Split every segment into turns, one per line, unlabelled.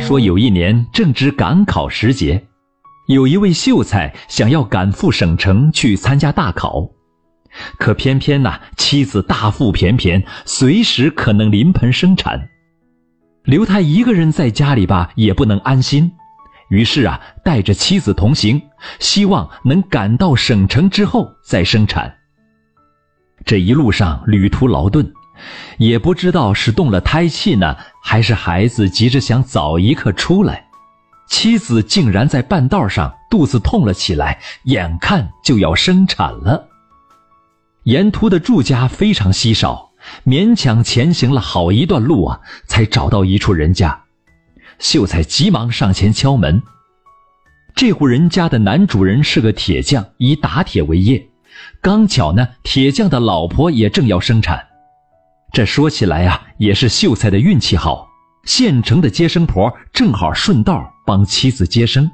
说有一年正值赶考时节，有一位秀才想要赶赴省城去参加大考，可偏偏呢妻子大腹便便，随时可能临盆生产，留他一个人在家里吧也不能安心，于是啊带着妻子同行，希望能赶到省城之后再生产。这一路上旅途劳顿。也不知道是动了胎气呢，还是孩子急着想早一刻出来，妻子竟然在半道上肚子痛了起来，眼看就要生产了。沿途的住家非常稀少，勉强前行了好一段路啊，才找到一处人家。秀才急忙上前敲门。这户人家的男主人是个铁匠，以打铁为业，刚巧呢，铁匠的老婆也正要生产。这说起来呀，也是秀才的运气好，现成的接生婆正好顺道帮妻子接生。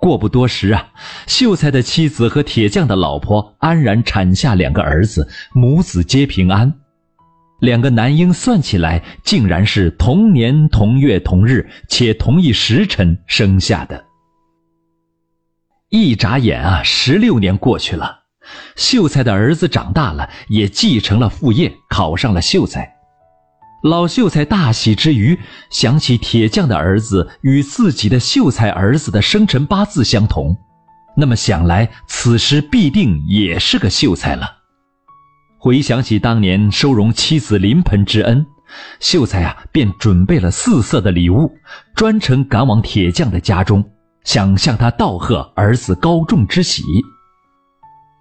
过不多时啊，秀才的妻子和铁匠的老婆安然产下两个儿子，母子皆平安。两个男婴算起来，竟然是同年同月同日，且同一时辰生下的。一眨眼啊，十六年过去了。秀才的儿子长大了，也继承了父业，考上了秀才。老秀才大喜之余，想起铁匠的儿子与自己的秀才儿子的生辰八字相同，那么想来此时必定也是个秀才了。回想起当年收容妻子临盆之恩，秀才啊便准备了四色的礼物，专程赶往铁匠的家中，想向他道贺儿子高中之喜。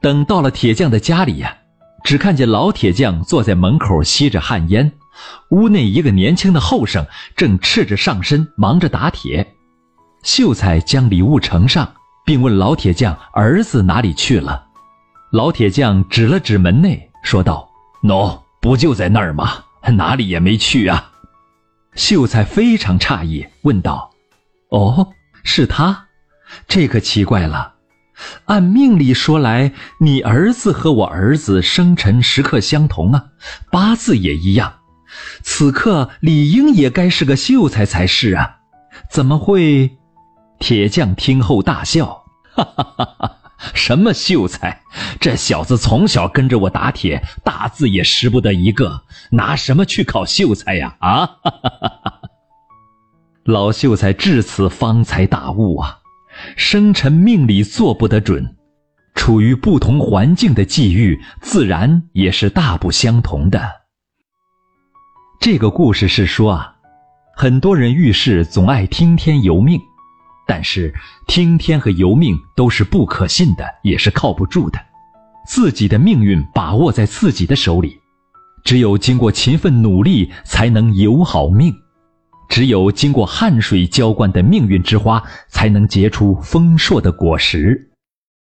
等到了铁匠的家里呀，只看见老铁匠坐在门口吸着旱烟，屋内一个年轻的后生正赤着上身忙着打铁。秀才将礼物呈上，并问老铁匠儿子哪里去了。老铁匠指了指门内，说道：“喏，不就在那儿吗？哪里也没去啊。”秀才非常诧异，问道：“哦，是他？这可奇怪了。”按命理说来，你儿子和我儿子生辰时刻相同啊，八字也一样，此刻理应也该是个秀才才是啊，怎么会？铁匠听后大笑，哈哈哈哈！什么秀才？这小子从小跟着我打铁，大字也识不得一个，拿什么去考秀才呀？啊！哈哈哈哈老秀才至此方才大悟啊。生辰命理做不得准，处于不同环境的际遇，自然也是大不相同的。这个故事是说啊，很多人遇事总爱听天由命，但是听天和由命都是不可信的，也是靠不住的。自己的命运把握在自己的手里，只有经过勤奋努力，才能有好命。只有经过汗水浇灌的命运之花，才能结出丰硕的果实。